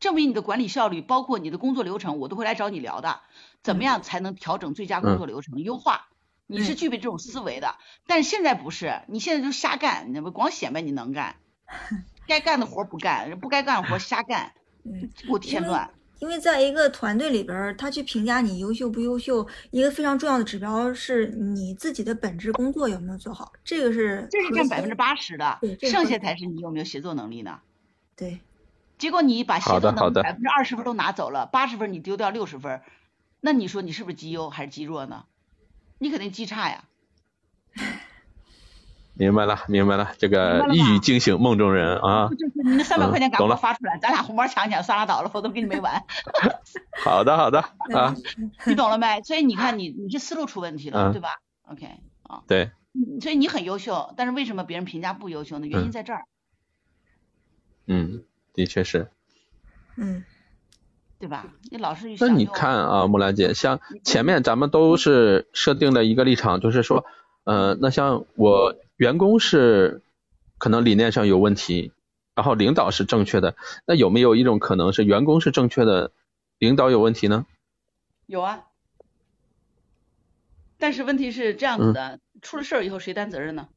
证明你的管理效率，包括你的工作流程，我都会来找你聊的，怎么样才能调整最佳工作流程、优化？你是嗯具备这种思维的，但是现在不是，你现在就瞎干，你不光显摆你能干，该干的活儿不干，不该干的活儿瞎干，嗯，给我添乱。因为在一个团队里边，他去评价你优秀不优秀，一个非常重要的指标是你自己的本职工作有没有做好，这个是这是占百分之八十的剩下才是你有没有协作能力呢？对，结果你把协好的好的作能力百分之二十分都拿走了，八十分你丢掉六十分，那你说你是不是绩优还是绩弱呢？你肯定绩差呀。明白了，明白了，这个一语惊醒梦中人啊。就是你那三百嗯块钱赶快发出来，咱俩红包抢一抢，算拉倒了，否则跟你没完。好的，好的啊，你懂了没？所以你看你你这思路出问题了，嗯对吧？OK 啊，对，嗯所以你很优秀，但是为什么别人评价不优秀呢？原因嗯在这儿，嗯，的确是。嗯对吧？你老是去那你看啊，木兰姐，像前面咱们都是设定了一个立场，就是说，呃，那像我员工是可能理念上有问题，然后领导是正确的，那有没有一种可能是员工是正确的，领导有问题呢？有啊，但是问题是这样子的，出了事儿以后谁担责任呢？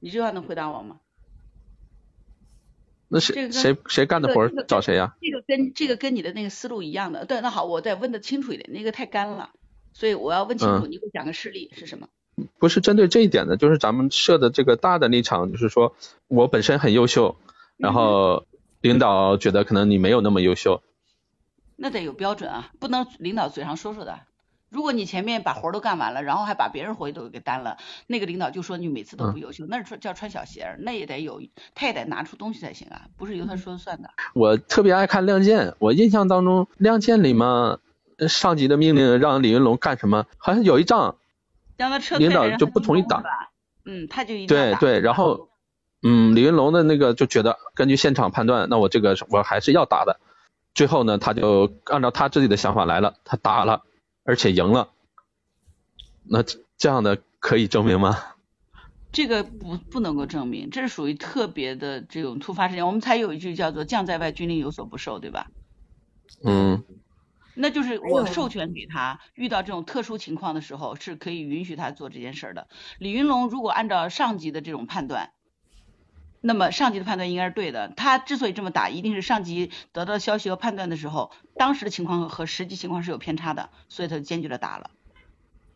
你这话能回答我吗？那这个谁谁谁干的活儿找谁呀？这个跟这个跟你的那个思路一样的。对，那好，我再问的清楚一点，那个太干了，所以我要问清楚，嗯你给我讲个事例是什么？不是针对这一点的，就是咱们设的这个大的立场，就是说我本身很优秀，然后领导觉得可能你没有那么优秀，那得有标准啊，不能领导嘴上说说的。如果你前面把活儿都干完了，然后还把别人活儿都给担了，那个领导就说你每次都不优秀，那是穿叫穿小鞋儿，那也得有，他也得拿出东西才行啊，不是由他说了算的。我特别爱看《亮剑》，我印象当中，《亮剑》里嘛，呃上级的命令让李云龙干什么，好像有一仗，让他撤退领导就不同意打嗯，他就对对，然后，嗯，李云龙的那个就觉得根据现场判断，那我这个我还是要打的，最后呢，他就按照他自己的想法来了，他打了，而且赢了，那这样的可以证明吗？这个不不能够证明，这是属于特别的这种突发事件。我们才有一句叫做“将在外，军令有所不受”，对吧？嗯，那就是我授权给他，遇到这种特殊情况的时候，是可以允许他做这件事儿的。李云龙如果按照上级的这种判断，那么上级的判断应该是对的。他之所以这么打，一定是上级得到消息和判断的时候，当时的情况和实际情况是有偏差的，所以他就坚决的打了。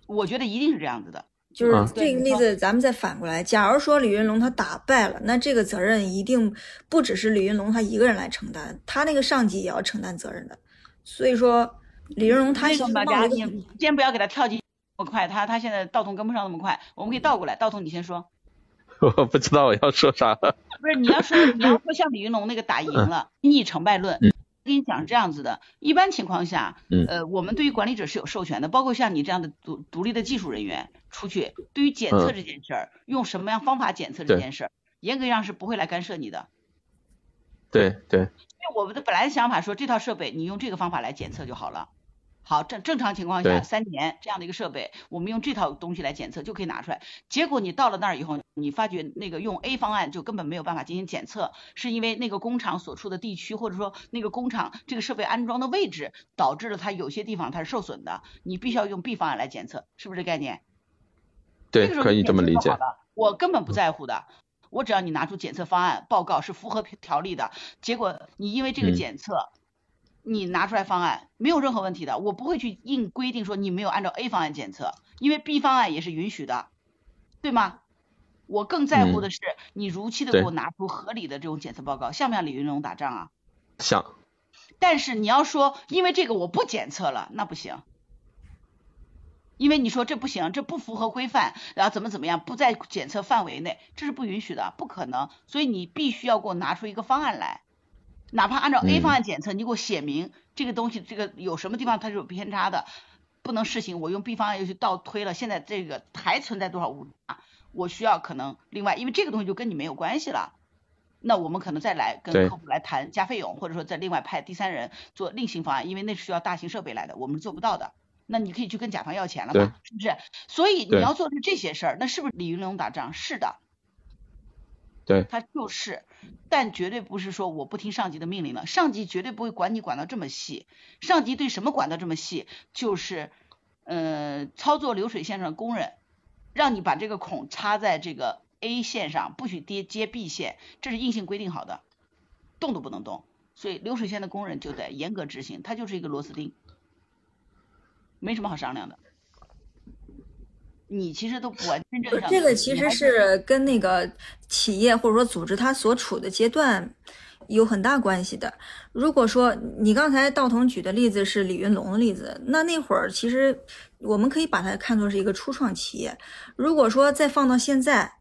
我觉得一定是这样子的。就是啊这个例子，咱们再反过来，假如说李云龙他打败了，那这个责任一定不只是李云龙他一个人来承担，他那个上级也要承担责任的。所以说，李云龙他其实那个马甲，你冒一个先不要给他跳进那么快，他他现在道童跟不上那么快，我们可以倒过来，道童你先说。我不知道我要说啥了。不是你要说你要说像李云龙那个打赢了逆成败论，跟你讲是这样子的，一般情况下，嗯呃，我们对于管理者是有授权的，包括像你这样的独独立的技术人员出去，对于检测嗯这件事儿，用什么样方法检测这件事儿，严格上是不会来干涉你的。对对，我们的本来的想法说这套设备你用这个方法来检测就好了。好，正正常情况下，三年这样的一个设备，我们用这套东西来检测就可以拿出来。结果你到了那儿以后，你发觉那个用 A 方案就根本没有办法进行检测，是因为那个工厂所处的地区，或者说那个工厂这个设备安装的位置，导致了它有些地方它是受损的，你必须要用 B 方案来检测，是不是这概念？对可以这么理解。我根本不在乎的，我只要你拿出检测方案报告是符合条例的，结果你因为这个嗯检测，你拿出来方案没有任何问题的，我不会去硬规定说你没有按照 A 方案检测，因为 B 方案也是允许的，对吗？我更在乎嗯的是你如期的给我拿出合理的这种检测报告，像不像李云龙打仗啊？像但是你要说因为这个我不检测了，那不行，因为你说这不行，这不符合规范，然后怎么怎么样，不在检测范围内，这是不允许的，不可能。所以你必须要给我拿出一个方案来，哪怕按照 A 嗯方案检测，你给我写明这个东西这个有什么地方它是有偏差的，不能试行，我用 B 方案又去倒推了，现在这个还存在多少误差，我需要可能另外，因为这个东西就跟你没有关系了。那我们可能再来跟客户来谈加费用，或者说再另外派第三人做另行方案，因为那是需要大型设备来的，我们是做不到的。那你可以去跟甲方要钱了嘛，是不是？所以你要做的是这些事儿，那是不是李云龙打仗？是的，对他就是，但绝对不是说我不听上级的命令了，上级绝对不会管你管到这么细。上级对什么管到这么细？就是，呃，操作流水线上的工人，让你把这个孔插在这个 A 线上，不许跌接 B 线，这是硬性规定好的，动都不能动。所以流水线的工人就得严格执行，他就是一个螺丝钉，没什么好商量的。你其实都不完全正常，这个其实是跟那个企业或者说组织它所处的阶段有很大关系的。如果说你刚才道童举的例子是李云龙的例子，那那会儿其实我们可以把它看作是一个初创企业。如果说再放到现在，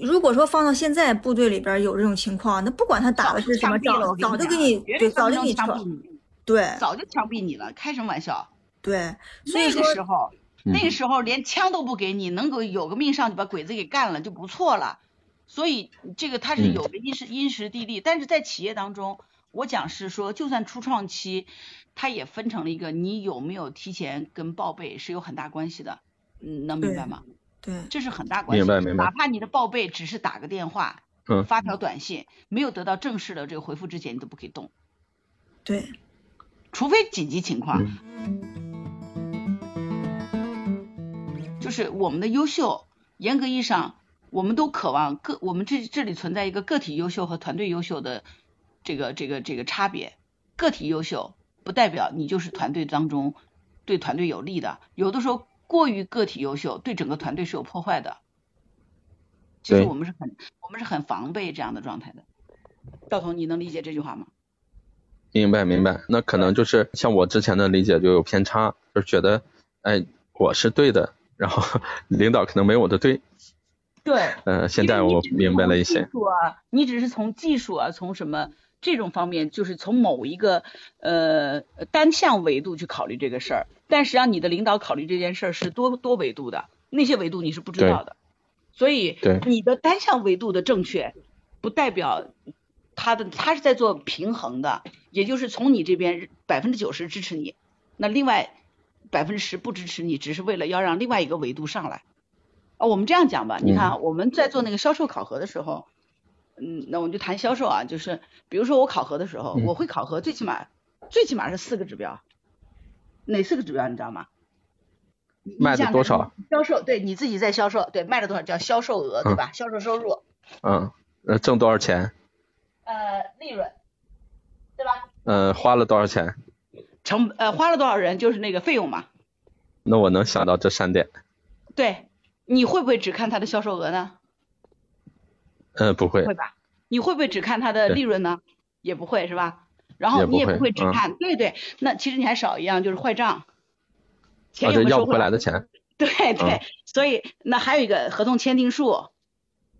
如果说放到现在部队里边有这种情况，那不管他打的是什么仗早就给你对，早就给你撤枪毙，你，对早就枪毙你了，开什么玩笑？对，所以那个时候，嗯那个时候连枪都不给你，能够有个命上去把鬼子给干了就不错了。所以这个它是嗯有个因时因时地利，但是在企业当中，我讲是说，就算初创期，它也分成了一个你有没有提前跟报备是有很大关系的，嗯，能明白吗？对这是很大关系。明白明白哪怕你的报备只是打个电话，嗯发条短信，没有得到正式的这个回复之前，你都不可以动，对，除非紧急情况。嗯就是我们的优秀，严格意义上，我们都渴望个，我们这这里存在一个个体优秀和团队优秀的这个这个这个差别。个体优秀不代表你就是团队当中对团队有利的，有的时候过于个体优秀对整个团队是有破坏的。其实我们是很我们是很防备这样的状态的。道彤，你能理解这句话吗？明白明白，那可能就是像我之前的理解就有偏差，就是觉得，哎，我是对的，然后 领导可能没我的对，对，呃，现在我明白了一些技，术啊，你只是从技术啊，从什么这种方面，就是从某一个呃单项维度去考虑这个事儿，但实际上你的领导考虑这件事儿是多多维度的，那些维度你是不知道的，所以对你的单项维度的正确，不代表他的他是在做平衡的，也就是从你这边百分之九十支持你，那另外百分之十不支持你，只是为了要让另外一个维度上来。啊，我们这样讲吧，你看啊，我们在做那个销售考核的时候，嗯，那我们就谈销售啊，就是比如说我考核的时候，嗯我会考核最起码最起码是四个指标，哪四个指标你知道吗？卖的想想多少？销售，对你自己在销售，对卖了多少叫销售额，对吧？销售收入，嗯，呃，挣多少钱？呃，利润，对吧？呃，花了多少钱？成呃花了多少人就是那个费用嘛。那我能想到这三点。对，你会不会只看它的销售额呢？呃，不会会。吧？你会不会只看它的利润呢？也不会是吧？然后你也不会只嗯看，对对，那其实你还少一样就是坏账，钱啊，有就要不没有收回来？的钱。对对，嗯 所以那还有一个合同签订数，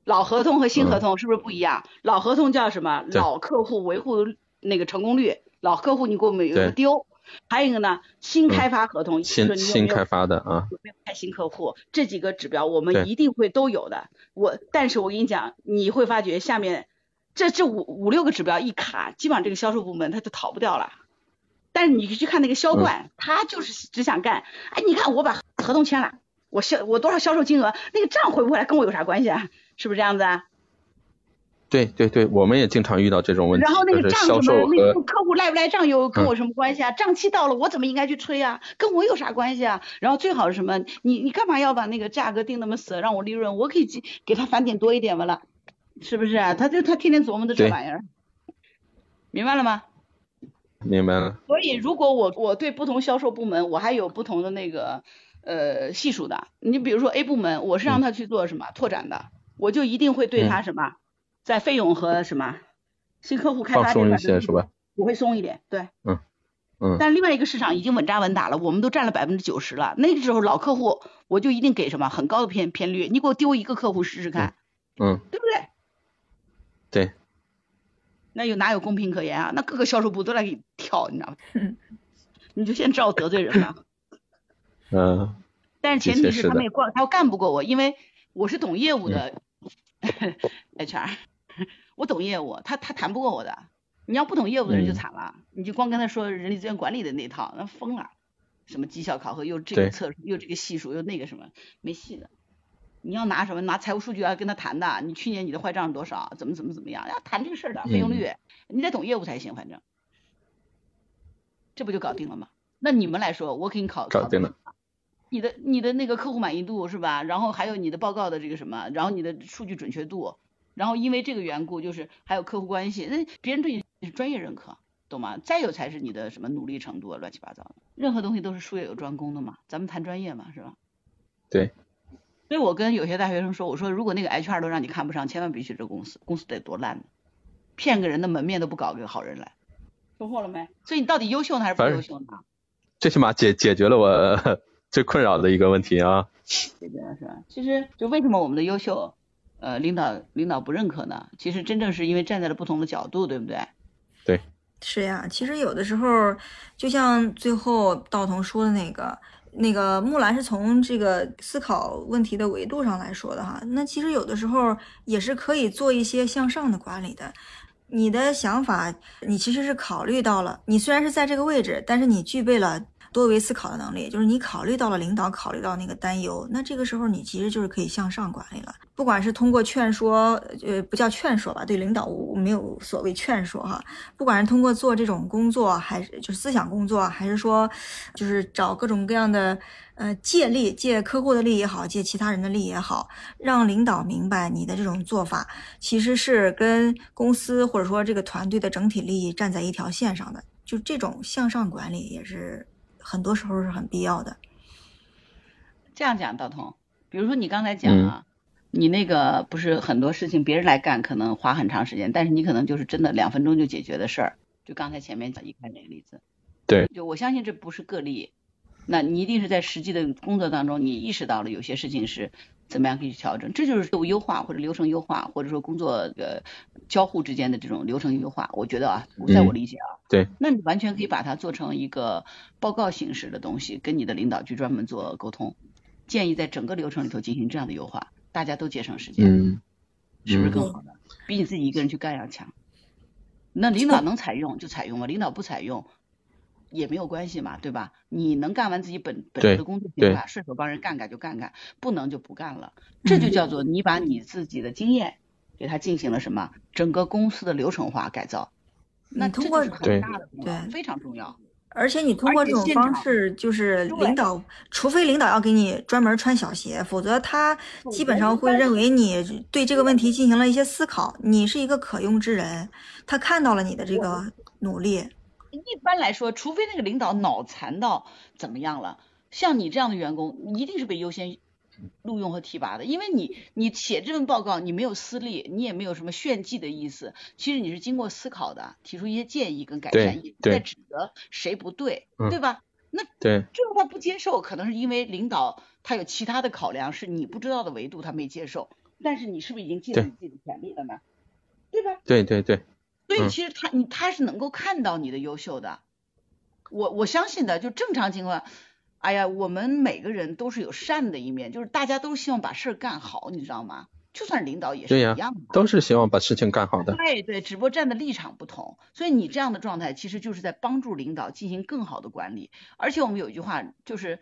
老合同和新合同是不是不一样？老合同叫什么？老客户维护那个成功率，老客户你给我们有一个丢。还有一个呢，新嗯开发合同，就是新新开发的啊，有没有开新客户，这几个指标我们一定会都有的。我但是我跟你讲，你会发觉下面这这五五六个指标一卡，基本上这个销售部门他就逃不掉了。但是你去看那个销冠，他就是只想干，哎，你看我把合同签了，我销我多少销售金额，那个账回不回来跟我有啥关系啊？是不是这样子啊？对对对，我们也经常遇到这种问题，然后那个账什么，售那客户赖不赖账又跟嗯我什么关系啊？账期到了，我怎么应该去催啊？跟我有啥关系啊？然后最好是什么？你你干嘛要把那个价格定那么死，让我利润？我可以给给他返点多一点完了，是不是啊？他就他天天琢磨的这对玩意儿，明白了吗？明白了，所以如果我我对不同销售部门我还有不同的那个呃系数的，你比如说 A 部门，我是让他去做什么、拓展的，我就一定会对他什么，在费用和什么新客户开发这放松一块的些是吧？我会松一点，对。嗯。但另外一个市场已经稳扎稳打了，我们都占了百分之九十了。那个时候老客户，我就一定给什么很高的偏偏率。你给我丢一个客户试试看，嗯，对不对？对，那有哪有公平可言啊？那各个销售部都来给你挑，你知道吗？嗯 你就先知道我得罪人了。嗯，但是前提是他们也光他要干不过我，因为我是懂业务的 HR，我懂业务，他他谈不过我的。你要不懂业务的人就嗯惨了，你就光跟他说人力资源管理的那套，那疯了。什么绩效考核又这个测又这个系数又那个什么，没戏的。你要拿什么拿财务数据要跟他谈的，你去年你的坏账是多少，怎么怎么怎么样，要谈这个事儿的费用率，你得懂业务才行，反正这不就搞定了吗？那你们来说，我给你考搞定了。你的你的那个客户满意度是吧？然后还有你的报告的这个什么，然后你的数据准确度，然后因为这个缘故，就是还有客户关系，那别人对你是专业认可，懂吗？再有才是你的什么努力程度啊，乱七八糟的，任何东西都是术业有专攻的嘛，咱们谈专业嘛，是吧？对。所以我跟有些大学生说，我说如果那个 HR 都让你看不上，千万别去这公司，公司得多烂呢，骗个人的门面都不搞个好人来，收获了没？所以你到底优秀呢还是不优秀呢？最起码解解决了我 最困扰的一个问题啊。解决了是吧？其实就为什么我们的优秀，呃，领导领导不认可呢？其实真正是因为站在了不同的角度，对不对？对，是呀，其实有的时候，就像最后道童说的那个，那个木兰是从这个思考问题的维度上来说的哈。那其实有的时候也是可以做一些向上的管理的。你的想法，你其实是考虑到了，你虽然是在这个位置，但是你具备了多维思考的能力，就是你考虑到了领导考虑到那个担忧，那这个时候你其实就是可以向上管理了。不管是通过劝说，呃，不叫劝说吧，对领导没有所谓劝说哈，不管是通过做这种工作，还是就是思想工作，还是说就是找各种各样的呃借力，借客户的力也好，借其他人的力也好，让领导明白你的这种做法其实是跟公司或者说这个团队的整体利益站在一条线上的，就这种向上管理也是很多时候是很必要的。这样讲，道童，比如说你刚才讲啊，你那个不是很多事情别人来干可能花很长时间，但是你可能就是真的两分钟就解决的事儿。就刚才前面讲一开那个例子，对，就我相信这不是个例，那你一定是在实际的工作当中，你意识到了有些事情是怎么样可以去调整，这就是业务优化或者流程优化，或者说工作呃交互之间的这种流程优化。我觉得啊，在我理解啊，对，那你完全可以把它做成一个报告形式的东西，跟你的领导去专门做沟通，建议在整个流程里头进行这样的优化，大家都节省时间，嗯，是不是嗯更好的？比你自己一个人去干要强。那领导能采用就采用嘛，领导不采用，也没有关系嘛，对吧？你能干完自己本本职的工作对吧，顺手帮人干干就干干，不能就不干了。这就叫做你把你自己的经验给他进行了什么整个公司的流程化改造，那通过很大的，对非常重要。而且你通过这种方式，就是领导，除非领导要给你专门穿小鞋，否则他基本上会认为你对这个问题进行了一些思考，你是一个可用之人，他看到了你的这个努力。一般来说，除非那个领导脑残到怎么样了，像你这样的员工，一定是被优先录用和提拔的，因为你你写这份报告，你没有私利，你也没有什么炫技的意思，其实你是经过思考的，提出一些建议跟改善，对也不在对指责谁不对，嗯对吧？那对这个他不接受，可能是因为领导他有其他的考量，是你不知道的维度他没接受，但是你是不是已经尽了你自己的全力了呢？对吧？对对对，所以嗯其实他你他是能够看到你的优秀的，我我相信的，就正常情况，哎呀，我们每个人都是有善的一面，就是大家都希望把事儿干好，你知道吗？就算领导也是一样的。都是希望把事情干好的。对对，只不过站的立场不同，所以你这样的状态其实就是在帮助领导进行更好的管理。而且我们有一句话就是，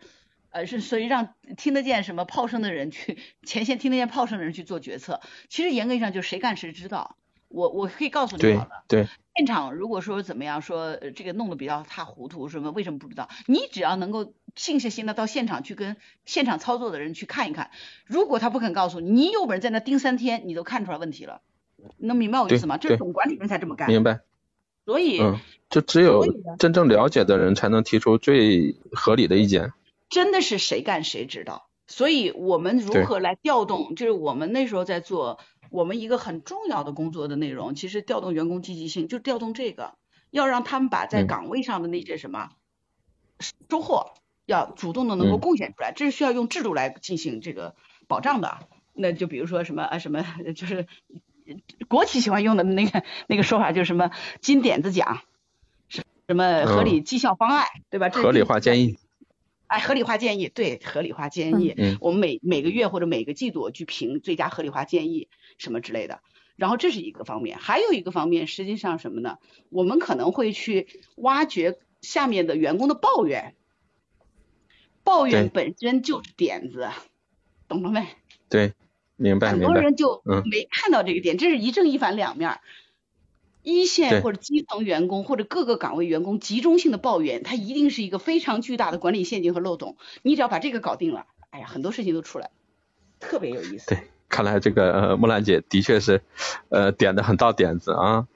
呃，是所以让听得见什么炮声的人去前线听得见炮声的人去做决策。其实严格意义上就是谁干谁知道。我我可以告诉你对好了，对现场如果说怎么样说，呃这个弄得比较塌糊涂，什么为什么不知道？你只要能够静下心的到现场去跟现场操作的人去看一看，如果他不肯告诉你，你有本事在那盯三天，你都看出来问题了。能明白我意思吗？这是对总管理人才这么干。明白。所以、嗯，就只有真正了解的人才能提出最合理的意见。真的是谁干谁知道。所以我们如何来调动，就是我们那时候在做我们一个很重要的工作的内容，其实调动员工积极性，就调动这个，要让他们把在嗯岗位上的那些什么收获，要主动的能够嗯贡献出来，这是需要用制度来进行这个保障的。那就比如说什么啊什么，就是国企喜欢用的那个那个说法，就是什么金点子奖，什什么合理绩效方案，对吧？这合理化建议。哎，合理化建议，对，合理化建议，嗯我们每每个月或者每个季度去评最佳合理化建议什么之类的。然后这是一个方面，还有一个方面，实际上什么呢？我们可能会去挖掘下面的员工的抱怨，抱怨本身就是点子，懂了没？对，明白很。多人就嗯没看到这个点，这是一正一反两面儿。一线或者基层员工或者各个岗位员工集中性的抱怨，它一定是一个非常巨大的管理陷阱和漏洞。你只要把这个搞定了，哎呀，很多事情都出来了，特别有意思。对，看来这个呃木兰姐的确是，呃点的很到点子啊，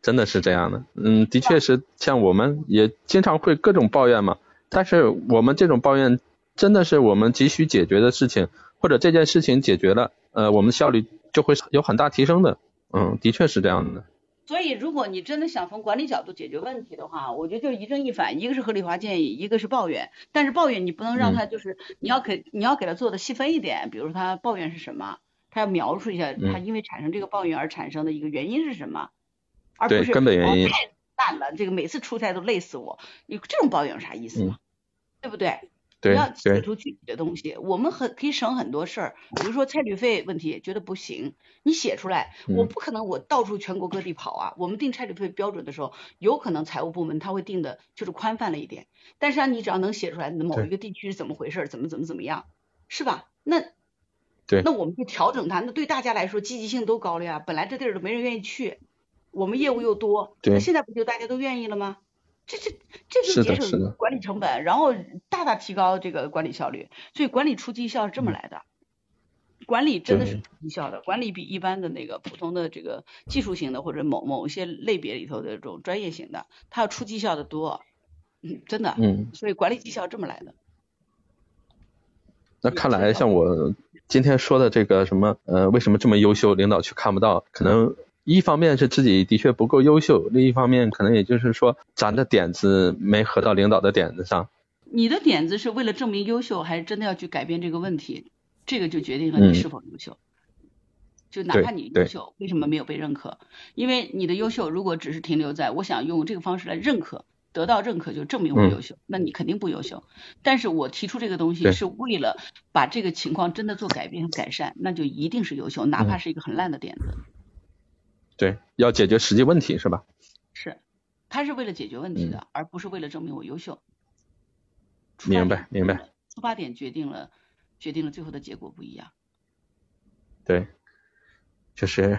真的是这样的。嗯，的确是，像我们也经常会各种抱怨嘛，但是我们这种抱怨真的是我们急需解决的事情，或者这件事情解决了，呃，我们效率就会有很大提升的。嗯，的确是这样的。所以，如果你真的想从管理角度解决问题的话，我觉得就是一正一反，一个是合理化建议，一个是抱怨。但是抱怨你不能让他就是，你要给你要给他做的细分一点，比如说他抱怨是什么，他要描述一下他因为产生这个抱怨而产生的一个原因是什么，而不是根本原因哦太烂了，这个每次出差都累死我，你这种抱怨有啥意思呢？对不对？对你要写对出具体的东西，我们很可以省很多事儿，比如说差旅费问题，觉得不行，你写出来，我嗯不可能我到处全国各地跑啊。我们定差旅费标准的时候，有可能财务部门他会定的就是宽泛了一点，但是啊，你只要能写出来，某一个地区是怎么回事，怎么怎么怎么样，是吧？那对那我们就调整它，那对大家来说积极性都高了呀。本来这地儿都没人愿意去，我们业务又多，对那现在不就大家都愿意了吗？这这这就节省管理成本，然后大大提高这个管理效率。所以管理出绩效是这么来的，管理真的是绩效的，管理比一般的那个普通的这个技术型的或者某某一些类别里头的这种专业型的，它要出绩效的多，嗯，真的。嗯，所以管理绩效这么来的。那看来像我今天说的这个什么呃，为什么这么优秀，领导却看不到？可能一方面是自己的确不够优秀，另一方面可能也就是说咱的点子没合到领导的点子上。你的点子是为了证明优秀，还是真的要去改变这个问题？这个就决定了嗯你是否优秀。就哪怕你优秀，为什么没有被认可？因为你的优秀如果只是停留在我想用这个方式来认可，得到认可就证明我嗯优秀，那你肯定不优秀。但是我提出这个东西是为了把这个情况真的做改变和改善，那就一定是优秀，哪怕是一个很烂的点子。对，要解决实际问题是吧？是，他是为了解决问题的，而不是为了证明我优秀。明白明白。出发点决定了决定了最后的结果不一样。对，就是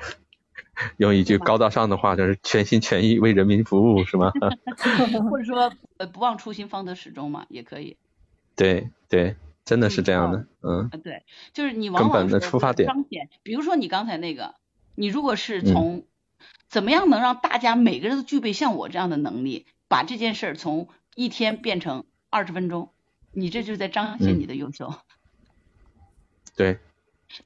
用一句高大上的话，就是全心全意为人民服务，是吗？或者说呃不忘初心方得始终嘛，也可以。对对，真的是这样的，嗯。对，就是你往往的出发点。彰显，比如说你刚才那个，你如果是从怎么样能让大家每个人都具备像我这样的能力，把这件事儿从一天变成二十分钟，你这就是在彰显你的优秀。对。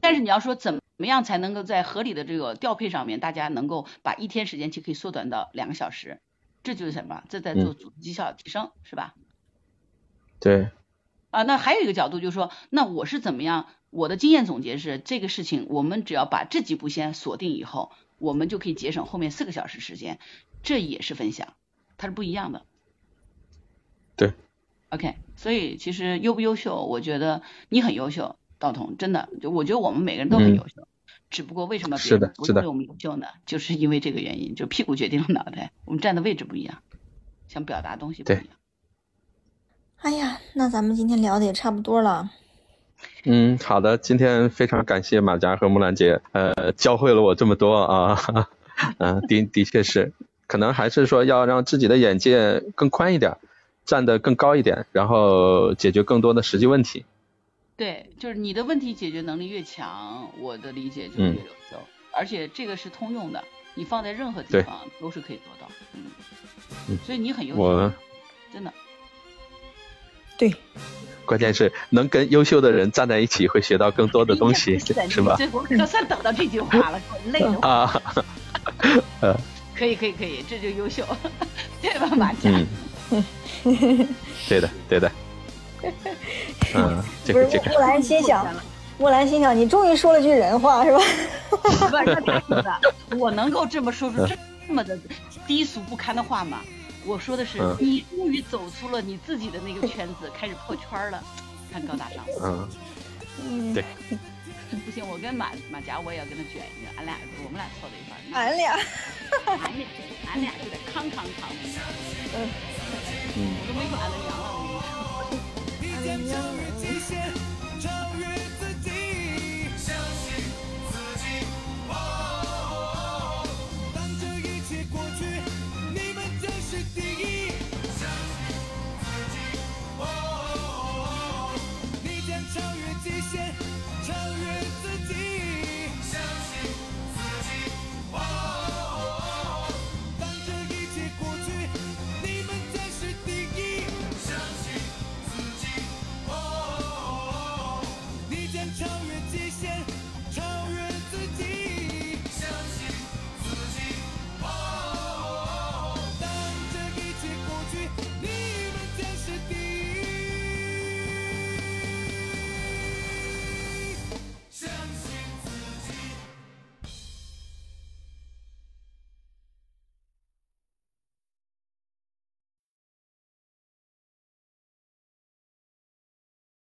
但是你要说怎么样才能够在合理的这个调配上面，大家能够把一天时间期可以缩短到两个小时，这就是什么？这在做组织绩效提升，是吧？对。啊，那还有一个角度就是说，那我是怎么样？我的经验总结是，这个事情我们只要把这几步先锁定以后，我们就可以节省后面四个小时时间，这也是分享，它是不一样的。对。OK，所以其实优不优秀，我觉得你很优秀。道彤，真的，就我觉得我们每个人都很优秀，只不过为什么别人不认为我们优秀呢？就是因为这个原因，就屁股决定了脑袋，我们站的位置不一样，想表达东西不一样。哎呀，那咱们今天聊的也差不多了。嗯，好的，今天非常感谢马甲和木兰姐，呃，教会了我这么多啊，嗯，的的确是，可能还是说要让自己的眼界更宽一点，站得更高一点，然后解决更多的实际问题。对，就是你的问题解决能力越强，我的理解就越有效，而且这个是通用的，你放在任何地方都是可以做到，嗯，所以你很优秀，真的，对，关键是能跟优秀的人站在一起，会学到更多的东西，是吧？我可算等到这句话了，累的。啊，可以可以可以，这就优秀，对吧，马甲？嗯，对的对的。嗯，不是木兰心想，木兰心想，你终于说了句人话，是吧？不是他说的，我能够这么说出这么的低俗不堪的话吗？我说的是，你终于走出了你自己的那个圈子，开始破圈了，看高大上。嗯，嗯，对。不行，我跟马马甲我也要跟他卷一下，俺俩我们俩凑在一块儿。俺俩，俺俩，俺俩就得康康康。嗯，我都没说俺的娘了。超越极限，